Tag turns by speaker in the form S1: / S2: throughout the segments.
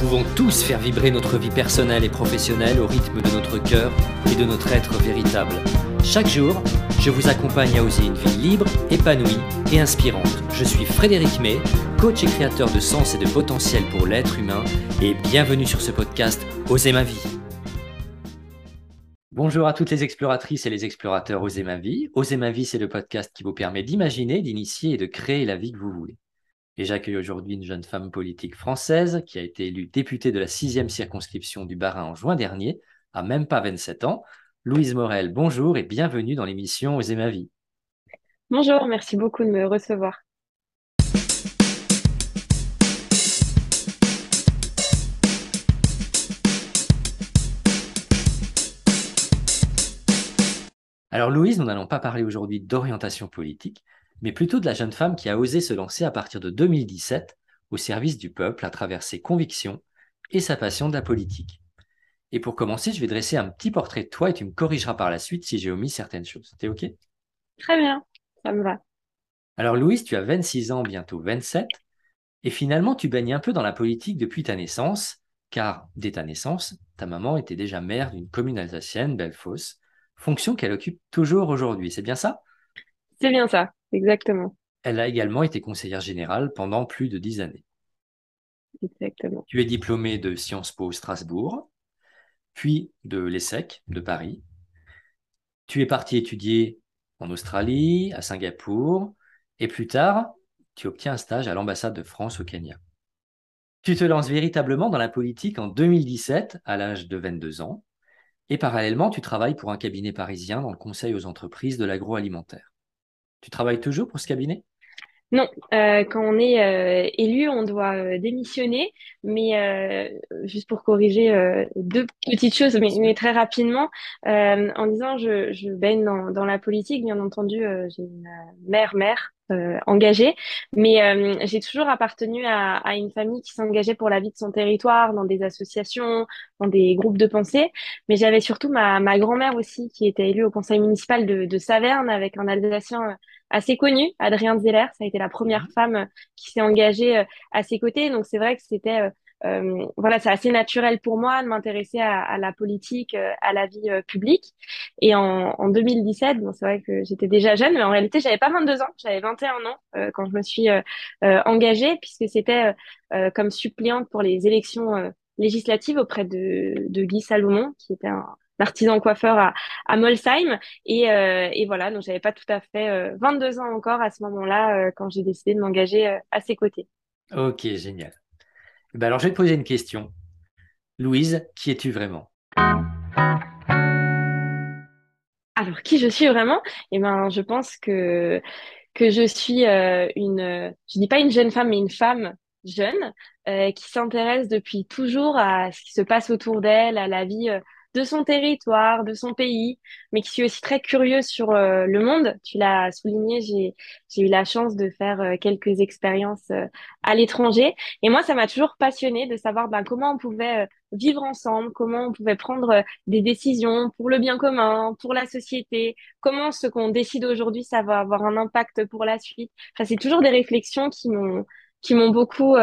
S1: pouvons tous faire vibrer notre vie personnelle et professionnelle au rythme de notre cœur et de notre être véritable. Chaque jour, je vous accompagne à oser une vie libre, épanouie et inspirante. Je suis Frédéric May, coach et créateur de sens et de potentiel pour l'être humain et bienvenue sur ce podcast Oser ma vie. Bonjour à toutes les exploratrices et les explorateurs Oser ma vie. Oser ma vie, c'est le podcast qui vous permet d'imaginer, d'initier et de créer la vie que vous voulez. Et j'accueille aujourd'hui une jeune femme politique française qui a été élue députée de la sixième circonscription du Bas-Rhin en juin dernier, à même pas 27 ans. Louise Morel, bonjour et bienvenue dans l'émission Oser ma vie.
S2: Bonjour, merci beaucoup de me recevoir.
S1: Alors Louise, nous n'allons pas parler aujourd'hui d'orientation politique, mais plutôt de la jeune femme qui a osé se lancer à partir de 2017 au service du peuple à travers ses convictions et sa passion de la politique. Et pour commencer, je vais dresser un petit portrait de toi et tu me corrigeras par la suite si j'ai omis certaines choses. T'es OK?
S2: Très bien, ça me va.
S1: Alors Louise, tu as 26 ans, bientôt 27, et finalement tu baignes un peu dans la politique depuis ta naissance, car dès ta naissance, ta maman était déjà maire d'une commune alsacienne, Bellefosse, fonction qu'elle occupe toujours aujourd'hui. C'est bien ça?
S2: C'est bien ça. Exactement.
S1: Elle a également été conseillère générale pendant plus de dix années.
S2: Exactement.
S1: Tu es diplômée de Sciences Po Strasbourg, puis de l'ESSEC de Paris. Tu es partie étudier en Australie, à Singapour, et plus tard, tu obtiens un stage à l'ambassade de France au Kenya. Tu te lances véritablement dans la politique en 2017 à l'âge de 22 ans, et parallèlement, tu travailles pour un cabinet parisien dans le conseil aux entreprises de l'agroalimentaire. Tu travailles toujours pour ce cabinet?
S2: Non, euh, quand on est euh, élu, on doit euh, démissionner. Mais juste pour corriger deux petites choses, mais, très rapidement, en disant je, je baigne dans, la politique, bien entendu, j'ai une mère mère engagée, mais j'ai toujours appartenu à, une famille qui s'engageait pour la vie de son territoire, dans des associations, dans des groupes de pensée. Mais j'avais surtout ma, grand-mère aussi qui était élue au conseil municipal de Saverne avec un Alsacien assez connu, Adrien Zeller. Ça a été la première mhm. femme qui s'est engagée euh, à ses côtés. Donc c'est vrai que c'était euh, euh, voilà, c'est assez naturel pour moi de m'intéresser à, la politique, à la vie publique. Et en, en 2017, bon, c'est vrai que j'étais déjà jeune, mais en réalité, j'avais pas 22 ans, j'avais 21 ans quand je me suis engagée, puisque c'était comme suppléante pour les élections législatives auprès de, de Guy Salomon, qui était un, artisan coiffeur à, à Molsheim. Et, euh, et voilà, donc j'avais pas tout à fait 22 euh, ans encore à ce moment-là euh, quand j'ai décidé de m'engager à ses côtés.
S1: Ok, génial. Eh ben alors je vais te poser une question. Louise, qui es-tu vraiment?
S2: Alors, qui je suis vraiment? Eh ben, je pense que que je suis une, je dis pas une jeune femme, mais une femme jeune qui s'intéresse depuis toujours à ce qui se passe autour d'elle, à la vie de son territoire, de son pays, mais qui suis aussi très curieuse sur euh, le monde. Tu l'as souligné, j'ai, eu la chance de faire euh, quelques expériences euh, à l'étranger. Et moi, ça m'a toujours passionnée de savoir ben, comment on pouvait vivre ensemble, comment on pouvait prendre des décisions pour le bien commun, pour la société, comment ce qu'on décide aujourd'hui, ça va avoir un impact pour la suite. Enfin, c'est toujours des réflexions qui m'ont qui m'ont beaucoup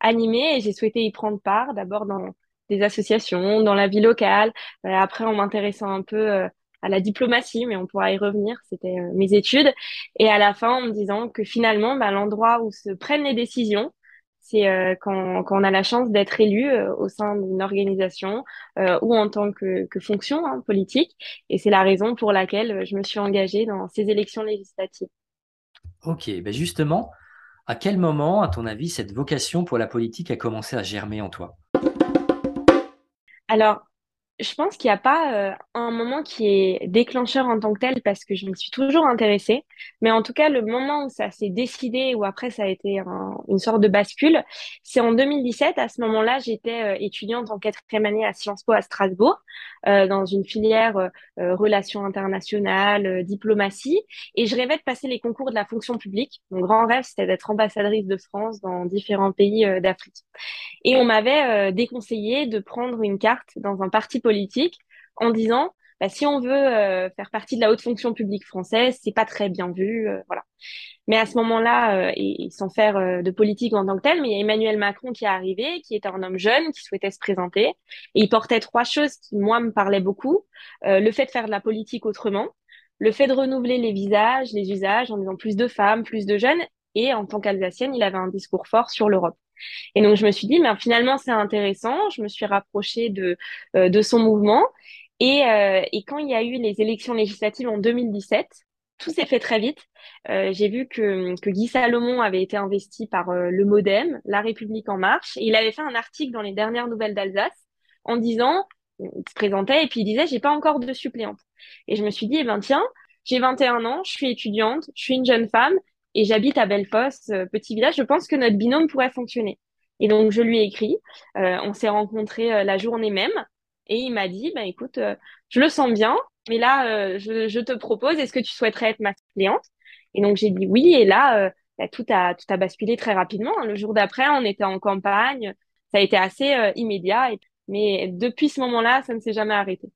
S2: animée et j'ai souhaité y prendre part, d'abord dans des associations, dans la vie locale. Euh, après, en m'intéressant un peu euh, à la diplomatie, mais on pourra y revenir, c'était euh, mes études. Et à la fin, en me disant que finalement, bah, l'endroit où se prennent les décisions, c'est quand, on a la chance d'être élu au sein d'une organisation ou en tant que, que fonction hein, politique. Et c'est la raison pour laquelle je me suis engagée dans ces élections législatives.
S1: Ok, ben justement, à quel moment, à ton avis, cette vocation pour la politique a commencé à germer en toi?
S2: Alors, je pense qu'il n'y a pas euh, un moment qui est déclencheur en tant que tel parce que je me suis toujours intéressée. Mais en tout cas, le moment où ça s'est décidé, ou après ça a été une sorte de bascule, c'est en 2017. À ce moment-là, j'étais euh, étudiante en quatrième année à Sciences Po à Strasbourg, euh, dans une filière relations internationales, diplomatie. Et je rêvais de passer les concours de la fonction publique. Mon grand rêve, c'était d'être ambassadrice de France dans différents pays d'Afrique. Et on m'avait déconseillé de prendre une carte dans un parti politique en disant bah, si on veut faire partie de la haute fonction publique française, c'est pas très bien vu, voilà. Mais à ce moment-là, et, sans faire de politique en tant que tel, mais il y a Emmanuel Macron qui est arrivé, qui était un homme jeune, qui souhaitait se présenter, et il portait trois choses qui moi me parlaient beaucoup le fait de faire de la politique autrement, le fait de renouveler les visages, les usages, en disant plus de femmes, plus de jeunes, et en tant qu'Alsacienne, il avait un discours fort sur l'Europe. Et donc je me suis dit, mais finalement c'est intéressant. Je me suis rapprochée de euh, de son mouvement. Et, euh, et quand il y a eu les élections législatives en 2017, tout s'est fait très vite. Euh, j'ai vu que, que Guy Salomon avait été investi par le MoDem, La République en marche. Il avait fait un article dans les dernières nouvelles d'Alsace en disant, il se présentait et puis il disait, j'ai pas encore de suppléante. Et je me suis dit, eh ben tiens, j'ai 21 ans, je suis étudiante, je suis une jeune femme et j'habite à Bellefosse, euh, petit village. Je pense que notre binôme pourrait fonctionner. Et donc, je lui ai écrit. Euh, on s'est rencontrés euh, la journée même. Et il m'a dit, bah, écoute, je le sens bien, mais là, je, te propose, est-ce que tu souhaiterais être ma cliente? Et donc, j'ai dit oui. Et là, bah, tout, a, tout a basculé très rapidement. Le jour d'après, on était en campagne. Ça a été assez immédiat. Mais depuis ce moment-là, ça ne s'est jamais arrêté.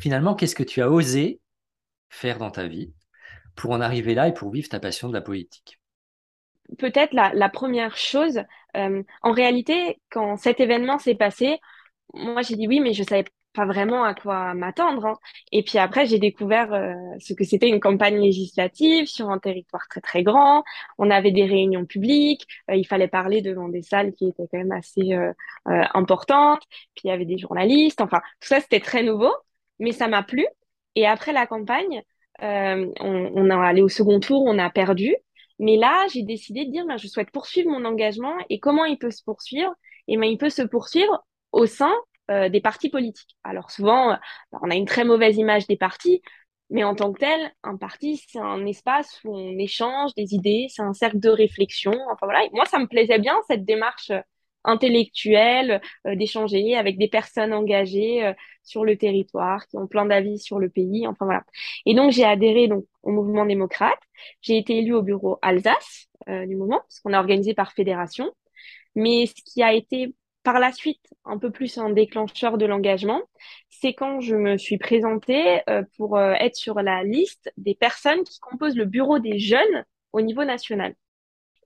S1: Finalement, qu'est-ce que tu as osé faire dans ta vie pour en arriver là et pour vivre ta passion de la politique?
S2: Peut-être la, première chose, euh, en réalité, quand cet événement s'est passé, moi j'ai dit oui, mais je savais pas vraiment à quoi m'attendre. Hein. Et puis après, j'ai découvert euh, ce que c'était une campagne législative sur un territoire très très grand. On avait des réunions publiques, euh, il fallait parler devant des salles qui étaient quand même assez importantes. Puis il y avait des journalistes. Enfin, tout ça c'était très nouveau mais ça m'a plu. Et après la campagne, euh, on, a allé au second tour, on a perdu. Mais là, j'ai décidé de dire, ben, je souhaite poursuivre mon engagement. Et comment il peut se poursuivre? Et ben, il peut se poursuivre au sein euh, des partis politiques. Alors souvent, on a une très mauvaise image des partis, mais en tant que tel, un parti, c'est un espace où on échange des idées, c'est un cercle de réflexion. Enfin voilà, moi, ça me plaisait bien cette démarche intellectuelle, euh, d'échanger avec des personnes engagées euh, sur le territoire, qui ont plein d'avis sur le pays. Enfin voilà. Et donc j'ai adhéré donc au mouvement démocrate. J'ai été élue au bureau Alsace euh, du mouvement, parce qu'on est organisé par fédération. Mais ce qui a été par la suite un peu plus un déclencheur de l'engagement, c'est quand je me suis présentée pour être sur la liste des personnes qui composent le bureau des jeunes au niveau national.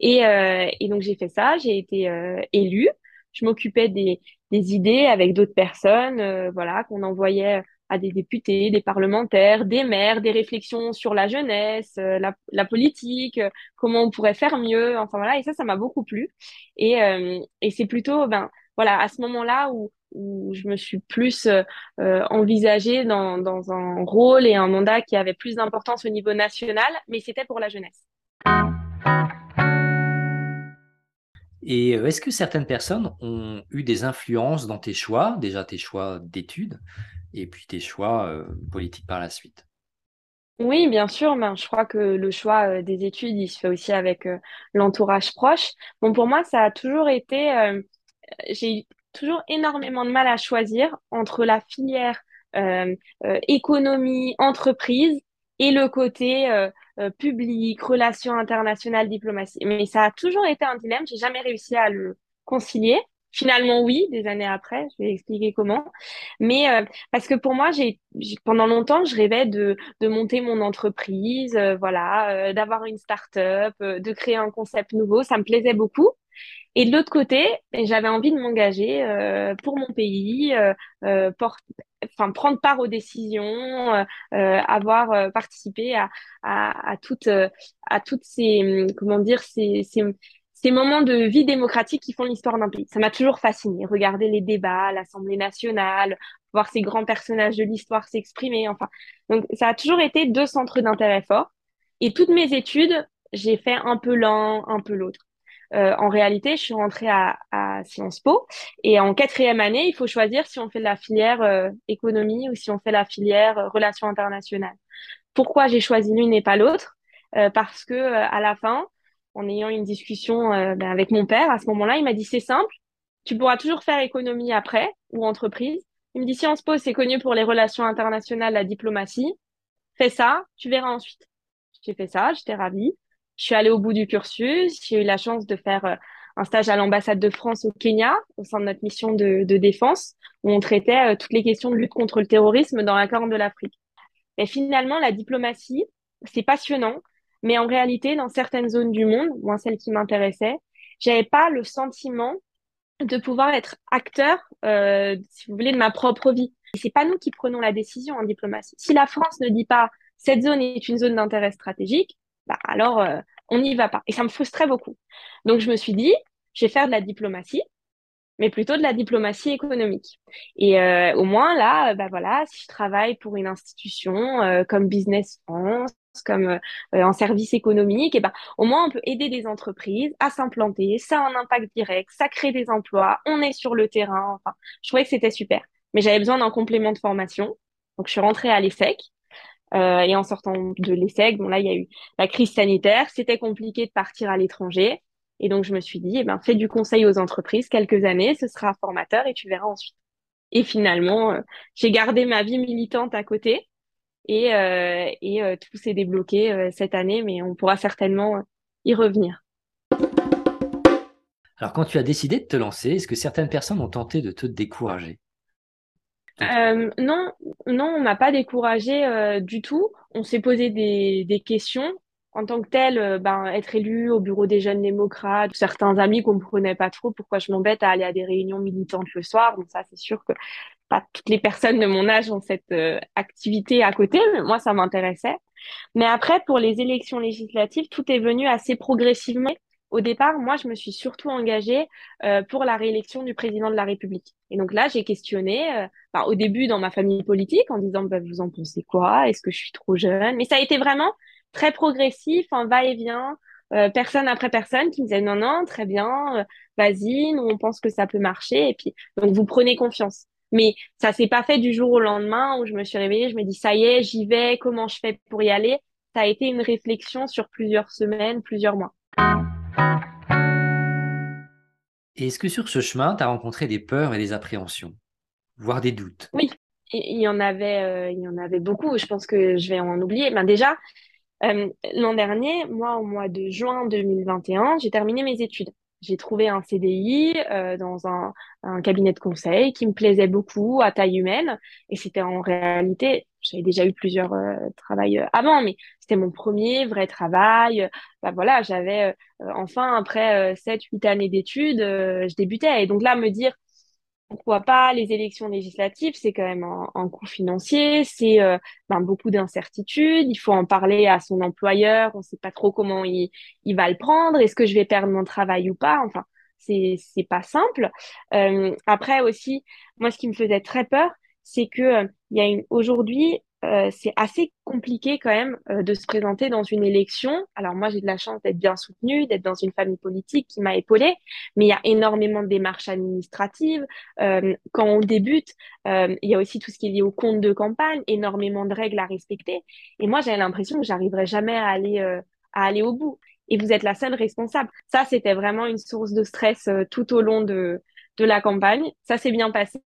S2: Et, euh, et donc j'ai fait ça, j'ai été euh, élue. Je m'occupais des, des idées avec d'autres personnes, euh, voilà, qu'on envoyait à des députés, des parlementaires, des maires, des réflexions sur la jeunesse, euh, la, la, politique, comment on pourrait faire mieux, enfin voilà, et ça, ça m'a beaucoup plu. Et, et c'est plutôt, ben voilà, à ce moment-là où, où je me suis plus euh, envisagée dans, dans un rôle et un mandat qui avait plus d'importance au niveau national, mais c'était pour la jeunesse.
S1: Et euh, est-ce que certaines personnes ont eu des influences dans tes choix, déjà tes choix d'études, et puis tes choix euh, politiques par la suite?
S2: Oui, bien sûr. Ben, je crois que le choix euh, des études, il se fait aussi avec l'entourage proche. Bon, pour moi, ça a toujours été, j'ai toujours énormément de mal à choisir entre la filière économie, entreprise et le côté euh, euh, public, relations internationales, diplomatie. Mais ça a toujours été un dilemme. J'ai jamais réussi à le concilier. Finalement, oui, des années après, je vais expliquer comment. Mais euh, parce que pour moi, j'ai pendant longtemps, je rêvais de, de monter mon entreprise, voilà, d'avoir une start-up, de créer un concept nouveau. Ça me plaisait beaucoup. Et de l'autre côté, j'avais envie de m'engager euh, pour mon pays, euh, euh enfin prendre part aux décisions, euh, euh avoir euh, participé à, à, toutes ces comment dire ces, moments de vie démocratique qui font l'histoire d'un pays. Ça m'a toujours fasciné. Regarder les débats l'Assemblée nationale, voir ces grands personnages de l'histoire s'exprimer. Enfin, donc ça a toujours été deux centres d'intérêt forts. Et toutes mes études, j'ai fait un peu l'un, un peu l'autre. Euh, en réalité, je suis rentrée à, à, Sciences Po et en quatrième année, il faut choisir si on fait la filière euh, économie ou si on fait la filière euh, relations internationales. Pourquoi j'ai choisi l'une et pas l'autre? Parce que à la fin, en ayant une discussion ben, avec mon père, à ce moment-là, il m'a dit c'est simple, tu pourras toujours faire économie après ou entreprise. Il me dit Sciences Po, c'est connu pour les relations internationales, la diplomatie. Fais ça, tu verras ensuite. J'ai fait ça, j'étais ravie. Je suis allée au bout du cursus. J'ai eu la chance de faire euh, un stage à l'ambassade de France au Kenya, au sein de notre mission de, de défense, où on traitait euh, toutes les questions de lutte contre le terrorisme dans la Corne de l'Afrique. Et finalement, la diplomatie, c'est passionnant, mais en réalité, dans certaines zones du monde, moi, celle qui m'intéressait, j'avais pas le sentiment de pouvoir être acteur, euh, si vous voulez, de ma propre vie. C'est pas nous qui prenons la décision en diplomatie. Si la France ne dit pas cette zone est une zone d'intérêt stratégique, bah alors euh, on n'y va pas. Et ça me frustrait beaucoup. Donc je me suis dit, je vais faire de la diplomatie, mais plutôt de la diplomatie économique. Et euh, au moins là, bah voilà, si je travaille pour une institution euh, comme Business France, comme euh, en service économique, et ben au moins on peut aider des entreprises à s'implanter. Ça a un impact direct, ça crée des emplois, on est sur le terrain. Enfin, je trouvais que c'était super. Mais j'avais besoin d'un complément de formation, donc je suis rentrée à l'ESSEC. Euh, et en sortant de l'ESSEC, bon là il y a eu la crise sanitaire, c'était compliqué de partir à l'étranger. Et donc, je me suis dit, eh ben, fais du conseil aux entreprises quelques années, ce sera formateur et tu verras ensuite. Et finalement, euh, j'ai gardé ma vie militante à côté et, euh, tout s'est débloqué cette année, mais on pourra certainement y revenir.
S1: Alors, quand tu as décidé de te lancer, est-ce que certaines personnes ont tenté de te décourager?
S2: Non, non, on m'a pas découragé du tout. On s'est posé des, des questions en tant que tel, euh, ben, être élu au bureau des jeunes démocrates, certains amis comprenaient pas trop pourquoi je m'embête à aller à des réunions militantes le soir. Donc ça, c'est sûr que pas toutes les personnes de mon âge ont cette euh, activité à côté, mais moi, ça m'intéressait. Mais après, pour les élections législatives, tout est venu assez progressivement. Au départ, moi, je me suis surtout engagée euh, pour la réélection du président de la République. Et donc là, j'ai questionné, ben, au début dans ma famille politique, en disant, bah, vous en pensez quoi? Est-ce que je suis trop jeune? Mais ça a été vraiment très progressif, un va-et-vient, euh, personne après personne qui me disait non, non, très bien, euh, vas-y, nous on pense que ça peut marcher. Et puis, donc vous prenez confiance. Mais ça s'est pas fait du jour au lendemain où je me suis réveillée, je me dis ça y est, j'y vais, comment je fais pour y aller? Ça a été une réflexion sur plusieurs semaines, plusieurs mois.
S1: Est-ce que sur ce chemin, tu as rencontré des peurs et des appréhensions, voire des doutes?
S2: Oui, il y en avait, euh, il y en avait beaucoup. Je pense que je vais en oublier. Ben déjà, euh, l'an dernier, moi, au mois de juin 2021, j'ai terminé mes études. J'ai trouvé un CDI euh, dans un, cabinet de conseil qui me plaisait beaucoup, à taille humaine. Et c'était en réalité, j'avais déjà eu plusieurs euh, euh, avant, mais c'était mon premier vrai travail. Bah voilà, j'avais enfin, après 7-8 années d'études, je débutais. Et donc là, me dire, pourquoi pas les élections législatives, c'est quand même un, coût financier, c'est euh, ben, beaucoup d'incertitudes, il faut en parler à son employeur, on ne sait pas trop comment il, il va le prendre, est-ce que je vais perdre mon travail ou pas, enfin, c'est c'est pas simple. Euh, après aussi, moi, ce qui me faisait très peur, c'est que euh, il y a une aujourd'hui euh, c'est assez compliqué quand même euh, de se présenter dans une élection. Alors moi, j'ai de la chance d'être bien soutenue, d'être dans une famille politique qui m'a épaulée, mais il y a énormément de démarches administratives. Euh, quand on débute, il y a aussi tout ce qui est lié au compte de campagne, énormément de règles à respecter. Et moi, j'avais l'impression que j'arriverais jamais à aller, à aller au bout. Et vous êtes la seule responsable. Ça, c'était vraiment une source de stress tout au long de, de la campagne. Ça s'est bien passé.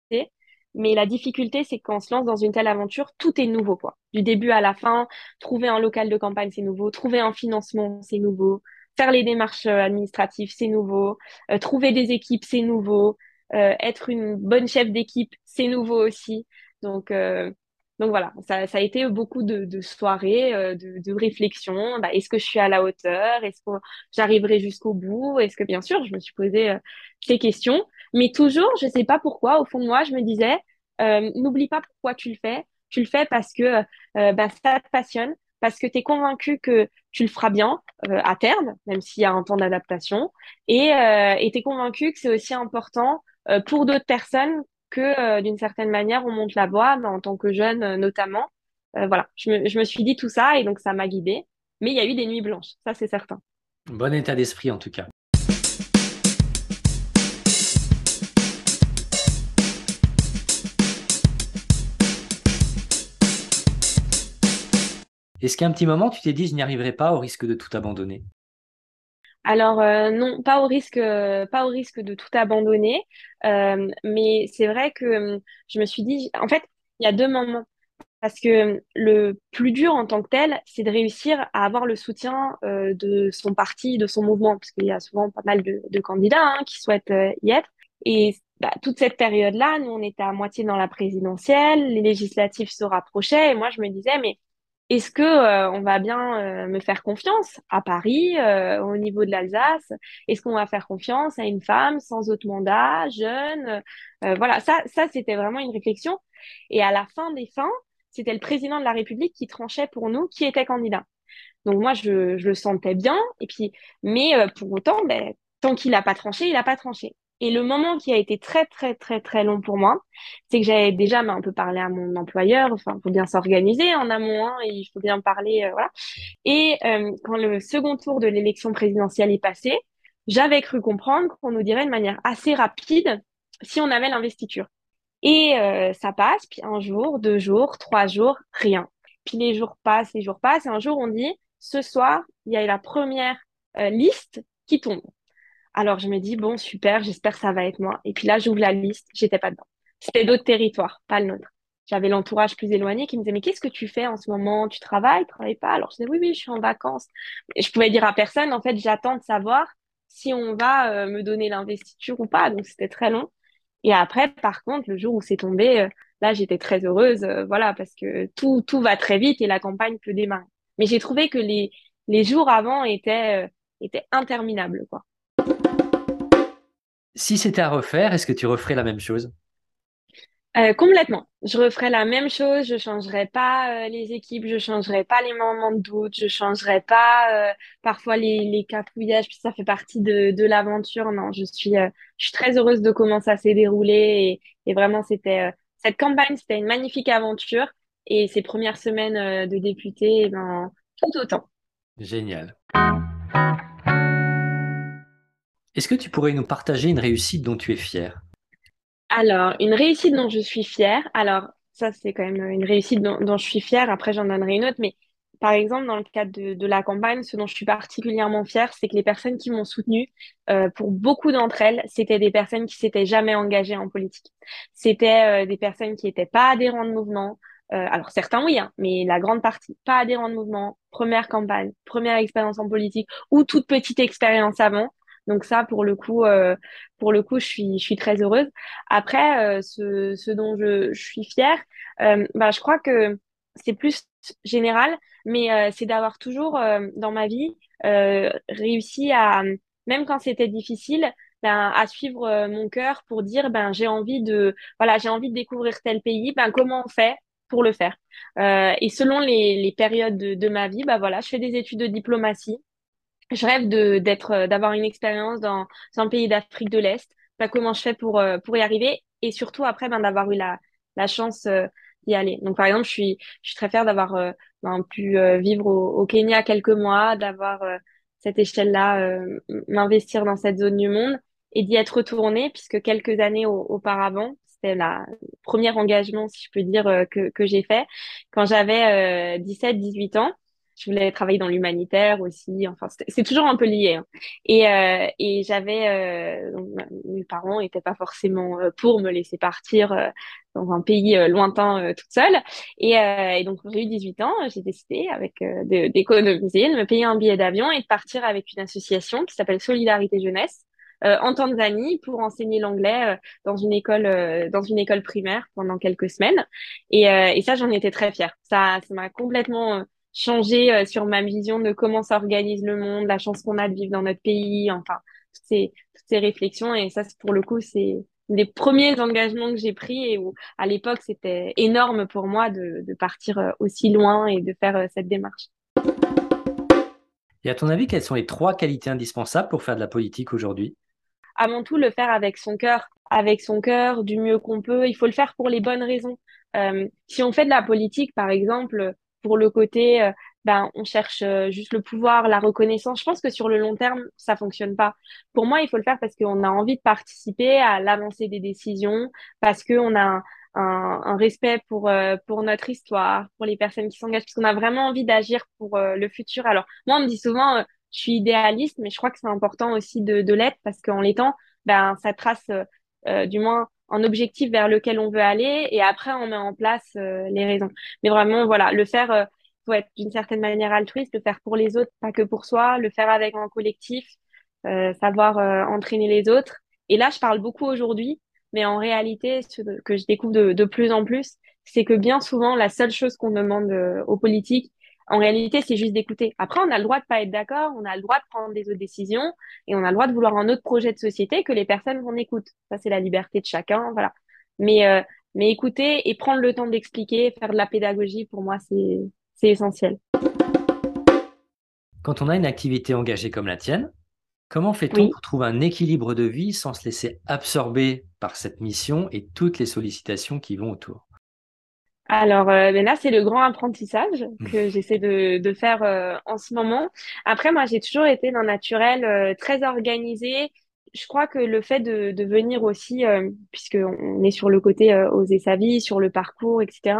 S2: Mais la difficulté, c'est qu'on se lance dans une telle aventure, tout est nouveau, quoi. Du début à la fin, trouver un local de campagne, c'est nouveau. Trouver un financement, c'est nouveau. Faire les démarches euh, administratives, c'est nouveau. Euh, trouver des équipes, c'est nouveau. Euh, être une bonne chef d'équipe, c'est nouveau aussi. Donc, donc voilà, ça, ça, a été beaucoup de, de soirées, de, de réflexions. Bah, est-ce que je suis à la hauteur? Est-ce que j'arriverai jusqu'au bout? Est-ce que, bien sûr, je me suis posé ces questions. Mais toujours, je ne sais pas pourquoi, au fond de moi, je me disais, euh, n'oublie pas pourquoi tu le fais. Tu le fais parce que euh, bah, ça te passionne, parce que tu es convaincu que tu le feras bien euh, à terme, même s'il y a un temps d'adaptation. Et tu es convaincu que c'est aussi important pour d'autres personnes que d'une certaine manière, on monte la voie, en tant que jeune notamment. voilà, je me, je me suis dit tout ça et donc ça m'a guidée. Mais il y a eu des nuits blanches, ça c'est certain.
S1: Bon état d'esprit en tout cas. Est-ce qu'à un petit moment, tu t'es dit, je n'y arriverai pas au risque de tout abandonner?
S2: Alors euh, non, pas au risque, euh, pas au risque de tout abandonner, euh, mais c'est vrai que je me suis dit, en fait, il y a deux moments. parce que le plus dur en tant que tel, c'est de réussir à avoir le soutien de son parti, de son mouvement, parce qu'il y a souvent pas mal de, candidats hein, qui souhaitent y être. Et bah, toute cette période-là, nous, on était à moitié dans la présidentielle, les législatives se rapprochaient, et moi, je me disais, mais est-ce que euh, on va bien euh, me faire confiance à Paris, euh, au niveau de l'Alsace? Est-ce qu'on va faire confiance à une femme sans autre mandat, jeune? Voilà, ça, ça c'était vraiment une réflexion. Et à la fin des fins, c'était le président de la République qui tranchait pour nous qui était candidat. Donc moi, je, le sentais bien. Et puis, mais pour autant, ben, tant qu'il n'a pas tranché, il n'a pas tranché. Et le moment qui a été très, très, très, très long pour moi, c'est que j'avais déjà un peu parlé à mon employeur. Enfin, il faut bien s'organiser en amont, hein, et il faut bien parler, euh, voilà. Et euh, quand le second tour de l'élection présidentielle est passé, j'avais cru comprendre qu'on nous dirait de manière assez rapide si on avait l'investiture. Et euh, ça passe, puis un jour, deux jours, trois jours, rien. Puis les jours passent, les jours passent, et un jour on dit, ce soir, il y a la première liste qui tombe. Alors je me dis, bon, super, j'espère que ça va être moi. Et puis là, j'ouvre la liste, j'étais pas dedans. C'était d'autres territoires, pas le nôtre. J'avais l'entourage plus éloigné qui me disait, mais qu'est-ce que tu fais en ce moment? Tu travailles, tu travailles pas? Alors je disais, oui, oui, je suis en vacances. Et je pouvais dire à personne, en fait, j'attends de savoir si on va euh, me donner l'investiture ou pas. Donc c'était très long. Et après, par contre, le jour où c'est tombé, euh, là, j'étais très heureuse, euh, voilà, parce que tout, tout va très vite et la campagne peut démarrer. Mais j'ai trouvé que les, les jours avant étaient, étaient interminables, quoi.
S1: Si c'était à refaire, est-ce que tu referais la même chose?
S2: Euh, complètement. Je referais la même chose. Je changerais pas euh, les équipes, je changerais pas les moments de doute, je changerais pas euh, parfois les, les cafouillages, puis ça fait partie de, de l'aventure. Non, je suis, je suis très heureuse de comment ça s'est déroulé et, et vraiment c'était cette campagne, c'était une magnifique aventure et ces premières semaines de député, eh ben tout autant.
S1: Génial. Est-ce que tu pourrais nous partager une réussite dont tu es fière?
S2: Alors, une réussite dont je suis fière, alors ça c'est quand même une réussite dont, je suis fière, après j'en donnerai une autre, mais par exemple, dans le cadre de, la campagne, ce dont je suis particulièrement fière, c'est que les personnes qui m'ont soutenue, euh, pour beaucoup d'entre elles, c'était des personnes qui s'étaient jamais engagées en politique. C'était euh, des personnes qui n'étaient pas adhérents de mouvement. Euh, alors certains oui, hein, mais la grande partie pas adhérents de mouvement, première campagne, première expérience en politique ou toute petite expérience avant. Donc ça, pour le coup, euh, pour le coup, je suis, très heureuse. Après, euh, ce, dont je, suis fière, euh, bah, je crois que c'est plus général, mais c'est d'avoir toujours dans ma vie réussi à, même quand c'était difficile, ben, à suivre mon cœur pour dire ben j'ai envie de voilà j'ai envie de découvrir tel pays ben comment on fait pour le faire euh, et selon les, périodes de, de ma vie ben voilà je fais des études de diplomatie je rêve de d'être euh, d'avoir une expérience dans, un pays d'Afrique de l'Est. Bah, comment je fais pour euh, pour y arriver et surtout après ben, d'avoir eu la la chance euh, d'y aller. Donc par exemple, je suis je suis très fière d'avoir ben, pu vivre au, au, Kenya quelques mois, d'avoir cette échelle-là, m'investir dans cette zone du monde et d'y être retournée puisque quelques années auparavant, c'était la premier engagement, si je peux dire, que, que j'ai fait quand j'avais 17-18 ans je voulais travailler dans l'humanitaire aussi. Enfin, c'est toujours un peu lié. Hein. Et, euh, et j'avais, euh, mes parents n'étaient pas forcément euh, pour me laisser partir euh, dans un pays euh, lointain toute seule. Et, et donc, j'ai eu 18 ans, j'ai décidé avec d'économiser, de me payer un billet d'avion et de partir avec une association qui s'appelle Solidarité Jeunesse. en Tanzanie pour enseigner l'anglais dans une école dans une école primaire pendant quelques semaines et, et ça j'en étais très fière ça ça m'a complètement changer euh, sur ma vision de comment s'organise le monde, la chance qu'on a de vivre dans notre pays, enfin, toutes ces, toutes ces réflexions. Et ça, pour le coup, c'est des premiers engagements que j'ai pris et où, à l'époque, c'était énorme pour moi de, de, partir euh, aussi loin et de faire euh, cette démarche.
S1: Et à ton avis, quelles sont les trois qualités indispensables pour faire de la politique aujourd'hui?
S2: Avant tout, le faire avec son cœur, avec son cœur, du mieux qu'on peut. Il faut le faire pour les bonnes raisons. Euh, si on fait de la politique, par exemple, pour le côté, euh, ben, on cherche euh, juste le pouvoir, la reconnaissance. Je pense que sur le long terme, ça fonctionne pas. Pour moi, il faut le faire parce qu'on a envie de participer à l'avancée des décisions, parce qu'on a un, respect pour, euh, pour notre histoire, pour les personnes qui s'engagent, parce qu'on a vraiment envie d'agir pour le futur. Alors, moi, on me dit souvent, je suis idéaliste, mais je crois que c'est important aussi de, de l'être parce qu'en l'étant, ben, ça trace du moins un objectif vers lequel on veut aller et après on met en place les raisons. Mais vraiment, voilà, le faire faut être d'une certaine manière altruiste, le faire pour les autres, pas que pour soi, le faire avec un collectif, euh, savoir euh, entraîner les autres. Et là, je parle beaucoup aujourd'hui, mais en réalité, ce que je découvre de, de plus en plus, c'est que bien souvent, la seule chose qu'on demande euh, aux politiques, en réalité, c'est juste d'écouter. Après, on a le droit de pas être d'accord, on a le droit de prendre des autres décisions, et on a le droit de vouloir un autre projet de société que les personnes qu'on écoute. Ça, c'est la liberté de chacun, voilà. Mais mais écouter et prendre le temps d'expliquer, faire de la pédagogie, pour moi, c'est c'est essentiel.
S1: Quand on a une activité engagée comme la tienne, comment fait-on pour trouver un équilibre de vie sans se laisser absorber par cette mission et toutes les sollicitations qui vont autour?
S2: Alors euh, ben là, c'est le grand apprentissage que j'essaie de, faire euh, en ce moment. Après, moi, j'ai toujours été d'un naturel euh, très organisé, je crois que le fait de, de venir aussi, euh, puisqu'on est sur le côté euh, oser sa vie, sur le parcours, etc.,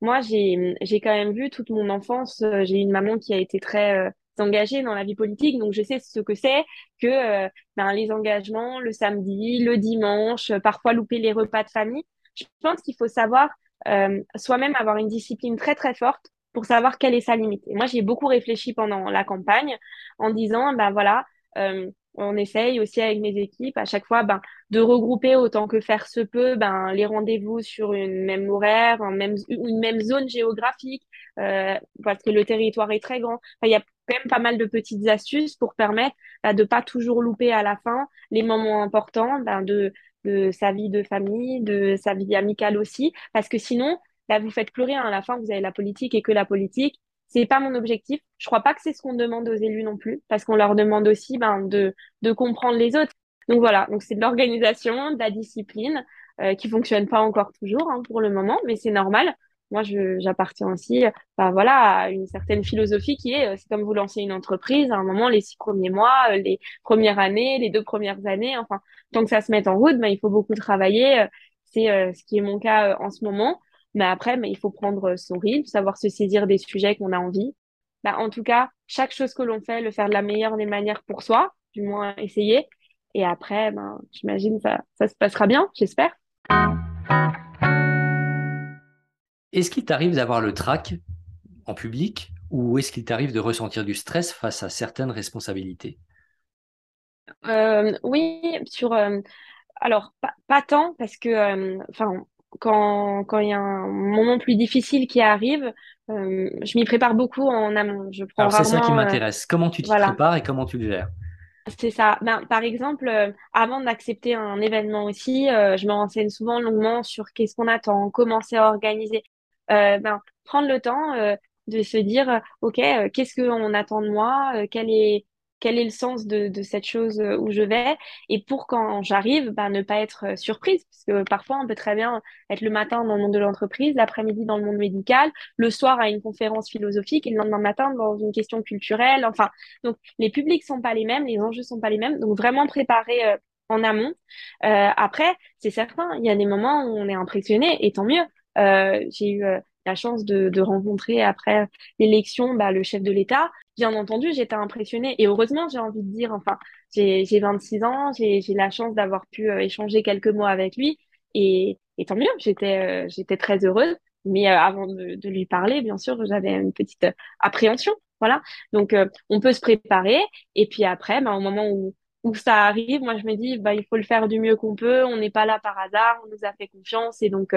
S2: moi, j'ai, j'ai quand même vu toute mon enfance, euh, j'ai une maman qui a été très euh, engagée dans la vie politique, donc je sais ce que c'est que ben, les engagements le samedi, le dimanche, parfois louper les repas de famille. Je pense qu'il faut savoir soi-même avoir une discipline très, très forte pour savoir quelle est sa limite. Moi, j'ai beaucoup réfléchi pendant la campagne en disant, ben voilà, on essaye aussi avec mes équipes à chaque fois ben, de regrouper autant que faire se peut ben, les rendez-vous sur une même horaire, une même zone géographique, euh, parce que le territoire est très grand. il y a quand même pas mal de petites astuces pour permettre ben, de pas toujours louper à la fin les moments importants ben, de, de sa vie de famille, de sa vie amicale aussi, parce que sinon, là, vous faites plus rien. À la fin, vous avez la politique et que la politique, c'est pas mon objectif. Je crois pas que c'est ce qu'on demande aux élus non plus, parce qu'on leur demande aussi ben, de, de comprendre les autres. Donc voilà, donc c'est de l'organisation, de la discipline, euh, qui fonctionne pas encore toujours hein, pour le moment, mais c'est normal. Moi, j'appartiens aussi, ben, voilà, à une certaine philosophie qui est, euh, c'est comme vous lancez une entreprise, à un moment, les six premiers mois, euh, les premières années, les deux premières années, enfin, tant que ça se met en route, ben, il faut beaucoup travailler. C'est ce qui est mon cas en ce moment. Mais après, mais il faut prendre son rythme, savoir se saisir des sujets qu'on a envie. Bah, en tout cas, chaque chose que l'on fait, le faire de la meilleure des manières pour soi, du moins essayer. Et après, ben, j'imagine ça, ça se passera bien, j'espère.
S1: Est-ce qu'il t'arrive d'avoir le trac en public ou est-ce qu'il t'arrive de ressentir du stress face à certaines responsabilités?
S2: Euh, Oui, sur. Euh, alors, pas, pas, tant, parce que, euh, enfin, quand quand il y a un moment plus difficile qui arrive, je m'y prépare beaucoup en amont. Je
S1: prends Alors c'est ça qui m'intéresse. Comment tu t'y prépares et comment tu le gères?
S2: C'est ça. Ben, par exemple, euh, avant d'accepter un événement aussi, je me renseigne souvent longuement sur qu'est-ce qu'on attend, comment c'est organisé. Ben, prendre le temps de se dire, OK, qu'est-ce qu'on attend de moi, quel est le sens de, cette chose euh, où je vais et pour quand j'arrive, bah, ne pas être euh, surprise parce que parfois on peut très bien être le matin dans le monde de l'entreprise, l'après-midi dans le monde médical, le soir à une conférence philosophique et le lendemain matin dans une question culturelle. Enfin, donc les publics sont pas les mêmes, les enjeux sont pas les mêmes, donc vraiment préparer euh, en amont. Euh, après, c'est certain, il y a des moments où on est impressionné et tant mieux. Euh, j'ai eu la chance de, de rencontrer après l'élection bah, le chef de l'État. Bien entendu, j'étais impressionnée et heureusement, j'ai envie de dire, enfin, j'ai 26 ans, j'ai la chance d'avoir pu euh, échanger quelques mots avec lui et, et tant mieux, j'étais euh, j'étais très heureuse. Mais euh, avant de, de, lui parler, bien sûr, j'avais une petite appréhension. Voilà. Donc, on peut se préparer et puis après, bah, au moment où, où ça arrive, moi, je me dis, bah, il faut le faire du mieux qu'on peut. On n'est pas là par hasard, on nous a fait confiance et donc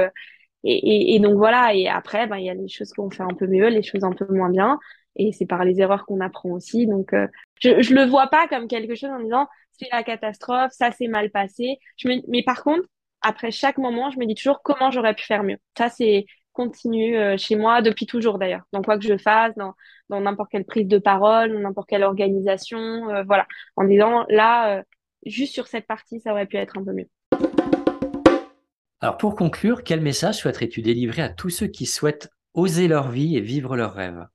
S2: et, et, donc voilà, et après, ben, il y a les choses qu'on fait un peu mieux, les choses un peu moins bien, et c'est par les erreurs qu'on apprend aussi. Donc, euh, je, je le vois pas comme quelque chose en disant c'est la catastrophe, ça s'est mal passé. Je me... Mais par contre, après chaque moment, je me dis toujours comment j'aurais pu faire mieux. Ça, c'est continu euh, chez moi depuis toujours d'ailleurs. Dans quoi que je fasse, dans dans n'importe quelle prise de parole, dans n'importe quelle organisation, euh, voilà, en disant là, juste sur cette partie, ça aurait pu être un peu mieux.
S1: Alors pour conclure, quel message souhaiterais-tu délivrer à tous ceux qui souhaitent oser leur vie et vivre leurs rêves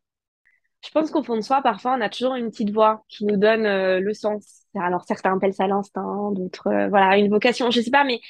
S2: Je pense qu'au fond de soi, parfois, on a toujours une petite voix qui nous donne euh, le sens. Alors certains appellent ça l'instinct, d'autres, euh, voilà, une vocation, je sais pas, mais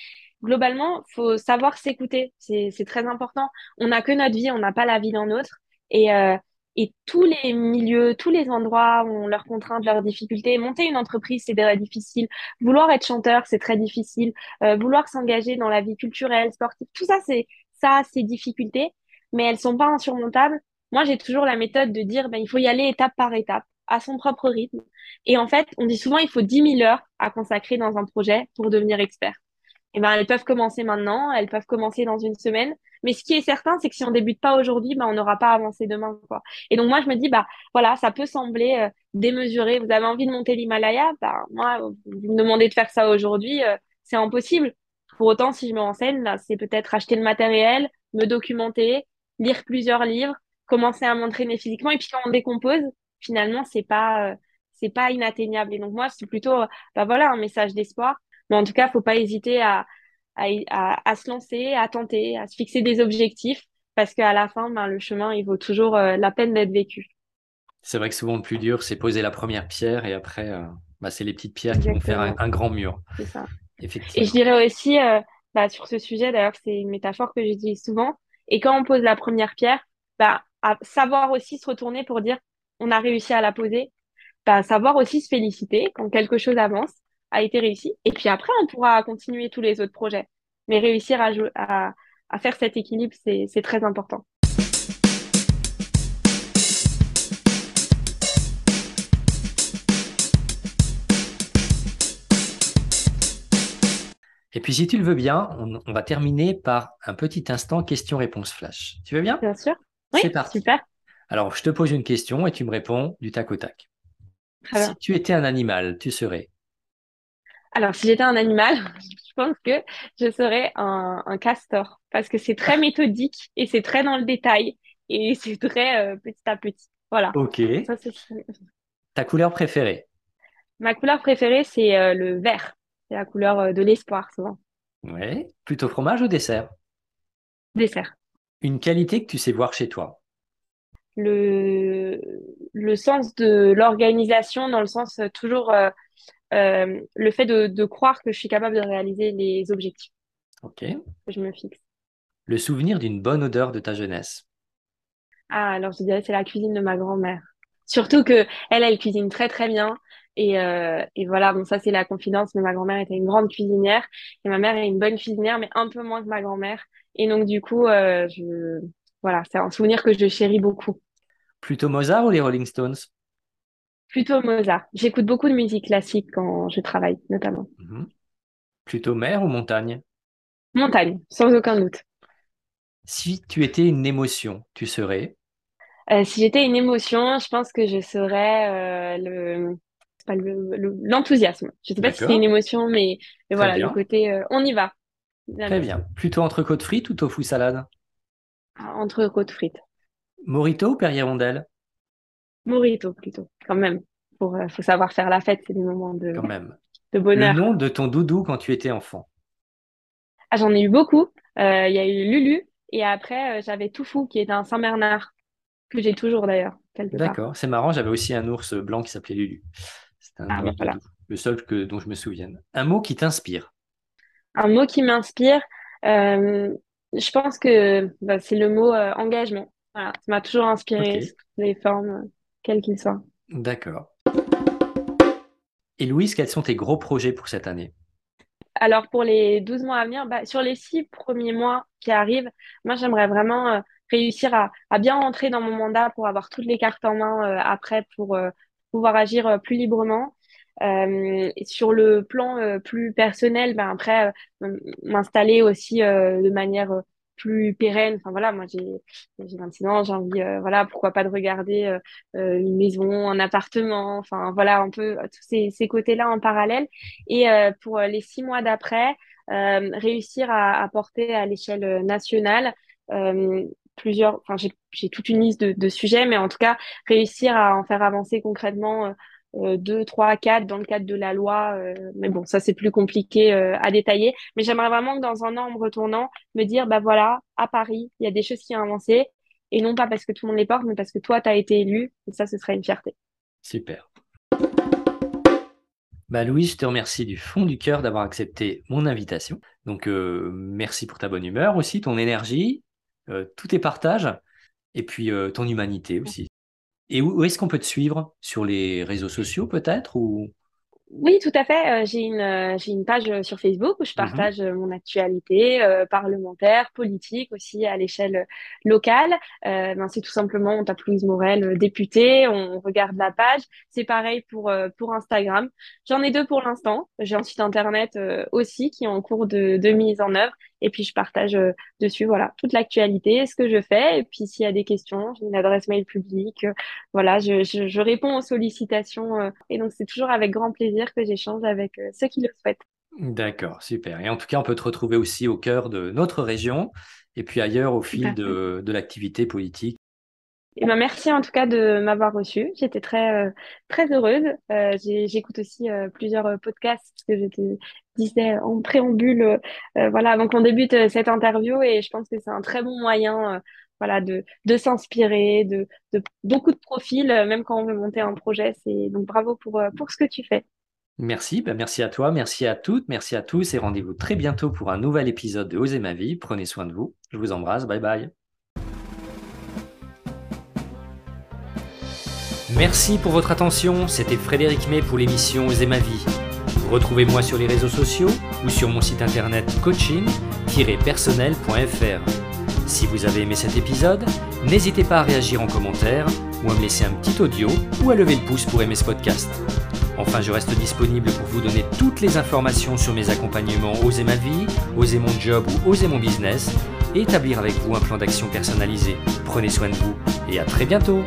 S2: globalement, faut savoir s'écouter. C'est très important. On n'a que notre vie, on n'a pas la vie d'un autre. Et, euh, Et tous les milieux, tous les endroits ont leurs contraintes, leurs difficultés. Monter une entreprise, c'est difficile. Vouloir être chanteur, c'est très difficile. Euh, vouloir s'engager dans la vie culturelle, sportive, tout ça, c'est ça, a ses difficultés, mais elles sont pas insurmontables. Moi, j'ai toujours la méthode de dire, ben, il faut y aller étape par étape, à son propre rythme. Et en fait, on dit souvent, il faut 10 000 heures à consacrer dans un projet pour devenir expert. Et ben, elles peuvent commencer maintenant, elles peuvent commencer dans une semaine, mais ce qui est certain, c'est que si on débute pas aujourd'hui, bah, on n'aura pas avancé demain, quoi. Et donc, moi, je me dis, bah, voilà, ça peut sembler euh, démesuré. Vous avez envie de monter l'Himalaya? Bah, moi, vous me demandez de faire ça aujourd'hui, euh, c'est impossible. Pour autant, si je me renseigne, c'est peut-être acheter le matériel, me documenter, lire plusieurs livres, commencer à m'entraîner physiquement. Et puis, quand on décompose, finalement, c'est pas, euh, c'est pas inatteignable. Et donc, moi, c'est plutôt, bah, voilà, un message d'espoir. Mais en tout cas, faut pas hésiter à, à, se lancer, à tenter, à se fixer des objectifs, parce qu'à la fin, ben, le chemin, il vaut toujours euh, la peine d'être vécu.
S1: C'est vrai que souvent, le plus dur, c'est poser la première pierre, et après, euh, bah, c'est les petites pierres qui vont faire un, grand mur.
S2: C'est ça. Effectivement. Et je dirais aussi, euh, bah, sur ce sujet, d'ailleurs, c'est une métaphore que j'utilise souvent, et quand on pose la première pierre, bah, à savoir aussi se retourner pour dire on a réussi à la poser, bah, savoir aussi se féliciter quand quelque chose avance, a été réussi. Et puis après, on pourra continuer tous les autres projets. Mais réussir à, à, à faire cet équilibre, c'est très important.
S1: Et puis, si tu le veux bien, on, va terminer par un petit instant question-réponse flash. Tu veux bien?
S2: Bien sûr. Oui, c'est parti. Super.
S1: Alors, je te pose une question et tu me réponds du tac au tac. si tu étais un animal, tu serais
S2: alors, si j'étais un animal, je pense que je serais un, castor parce que c'est très méthodique et c'est très dans le détail et c'est très euh, petit à petit. Voilà.
S1: Ok. Ta couleur préférée?
S2: Ma couleur préférée, c'est euh, le vert. C'est la couleur euh, de l'espoir, souvent.
S1: Ouais. Plutôt fromage ou dessert?
S2: Dessert.
S1: Une qualité que tu sais voir chez toi?
S2: Le, le sens de l'organisation, dans le sens toujours euh, le fait de, croire que je suis capable de réaliser les objectifs
S1: Ok.
S2: que je me fixe.
S1: Le souvenir d'une bonne odeur de ta jeunesse.
S2: Ah, alors je dirais c'est la cuisine de ma grand-mère. Surtout que elle, elle cuisine très très bien. Et, euh, et voilà, bon ça c'est la confidence, mais ma grand-mère était une grande cuisinière et ma mère est une bonne cuisinière, mais un peu moins que ma grand-mère. Et donc du coup, euh, je voilà, c'est un souvenir que je chéris beaucoup.
S1: Plutôt Mozart ou les Rolling Stones?
S2: Plutôt Mozart. J'écoute beaucoup de musique classique quand je travaille, notamment. Mhm.
S1: Plutôt mer ou montagne?
S2: Montagne, sans aucun doute.
S1: Si tu étais une émotion, tu serais?
S2: Euh, Si j'étais une émotion, je pense que je serais euh, le l'enthousiasme. je ne sais pas si c'est une émotion, mais, voilà, le côté euh, on y va.
S1: Très bien. Plutôt entrecôte frites ou tofu salade?
S2: Ah, Entrecôte frites.
S1: Morito ou Perrier Rondelle
S2: Morito plutôt, quand même. Pour, euh, faut savoir faire la fête, c'est des moments de,
S1: quand même.
S2: de bonheur.
S1: Le nom de ton doudou quand tu étais enfant?
S2: Ah, J'en ai eu beaucoup. Euh, il y a eu Lulu et après euh, j'avais Toufou qui est un Saint-Bernard que j'ai toujours d'ailleurs.
S1: D'accord, c'est marrant. J'avais aussi un ours blanc qui s'appelait Lulu. C'est un ah, bah, le seul que, dont je me souvienne. Un mot qui t'inspire?
S2: Un mot qui m'inspire, je pense que bah, c'est le mot engagement. Voilà, ça m'a toujours inspiré les formes quel qu'il soit.
S1: D'accord. Et Louise, quels sont tes gros projets pour cette année?
S2: Alors, pour les 12 mois à venir, bah, sur les six premiers mois qui arrivent, moi, j'aimerais vraiment euh, réussir à, bien rentrer dans mon mandat pour avoir toutes les cartes en main euh, après pour euh, pouvoir agir plus librement. sur le plan plus personnel, ben après, m'installer aussi de manière plus pérenne. Enfin voilà, moi j'ai j'ai 26 ans, j'ai envie, euh, voilà, pourquoi pas de regarder euh, euh, une maison, un appartement, enfin voilà, un peu tous ces, ces côtés-là en parallèle. Et pour les six mois d'après, réussir à, à, porter à l'échelle nationale plusieurs, enfin j'ai toute une liste de, de, sujets, mais en tout cas réussir à en faire avancer concrètement euh, deux, trois, quatre dans le cadre de la loi. Euh, mais bon, ça c'est plus compliqué euh, à détailler. Mais j'aimerais vraiment que dans un an, en me retournant, me dire, bah voilà, à Paris, il y a des choses qui ont avancé. Et non pas parce que tout le monde les porte, mais parce que toi, tu as été élu. Et ça, ce serait une fierté.
S1: Super. Bah Louise, je te remercie du fond du cœur d'avoir accepté mon invitation. Donc merci pour ta bonne humeur aussi, ton énergie, tous tes partages et puis ton humanité aussi. Et où, est-ce qu'on peut te suivre? Sur les réseaux sociaux peut-être ou...
S2: Oui, tout à fait. Euh, j'ai une, euh, j'ai une page euh, sur Facebook où je
S1: Mhm.
S2: partage mon actualité parlementaire, politique aussi à l'échelle locale. ben, c'est tout simplement, on tape Louise Morel, députée, on regarde la page. C'est pareil pour, pour Instagram. J'en ai deux pour l'instant. J'ai un site internet aussi qui est en cours de, de mise en œuvre. Et puis, je partage dessus, voilà, toute l'actualité, ce que je fais. Et puis, s'il y a des questions, j'ai une adresse mail publique. voilà, je, je, je réponds aux sollicitations. et donc, c'est toujours avec grand plaisir que j'échange avec euh, ceux qui le souhaitent.
S1: D'accord, super. Et en tout cas, on peut te retrouver aussi au cœur de notre région et puis ailleurs au fil de l'activité politique.
S2: Et ben merci en tout cas de m'avoir reçu. J'étais très euh, très heureuse. Euh, j'écoute aussi euh, plusieurs podcasts que je te disais en préambule, euh, voilà, avant qu'on débute cette interview. Et je pense que c'est un très bon moyen, voilà, de de s'inspirer, de de beaucoup de profils, même quand on veut monter un projet. Donc bravo pour pour ce que tu fais.
S1: Merci, ben merci à toi, merci à toutes, merci à tous et rendez-vous très bientôt pour un nouvel épisode de Oser ma vie. Prenez soin de vous. Je vous embrasse. Bye bye. Merci pour votre attention. C'était Frédéric May pour l'émission Oser ma vie. Retrouvez-moi sur les réseaux sociaux ou sur mon site internet coaching-personnel.fr. Si vous avez aimé cet épisode, n'hésitez pas à réagir en commentaire ou à me laisser un petit audio ou à lever le pouce pour aimer ce podcast. Enfin, je reste disponible pour vous donner toutes les informations sur mes accompagnements Oser ma vie, Oser mon job ou Oser mon business et établir avec vous un plan d'action personnalisé. Prenez soin de vous et à très bientôt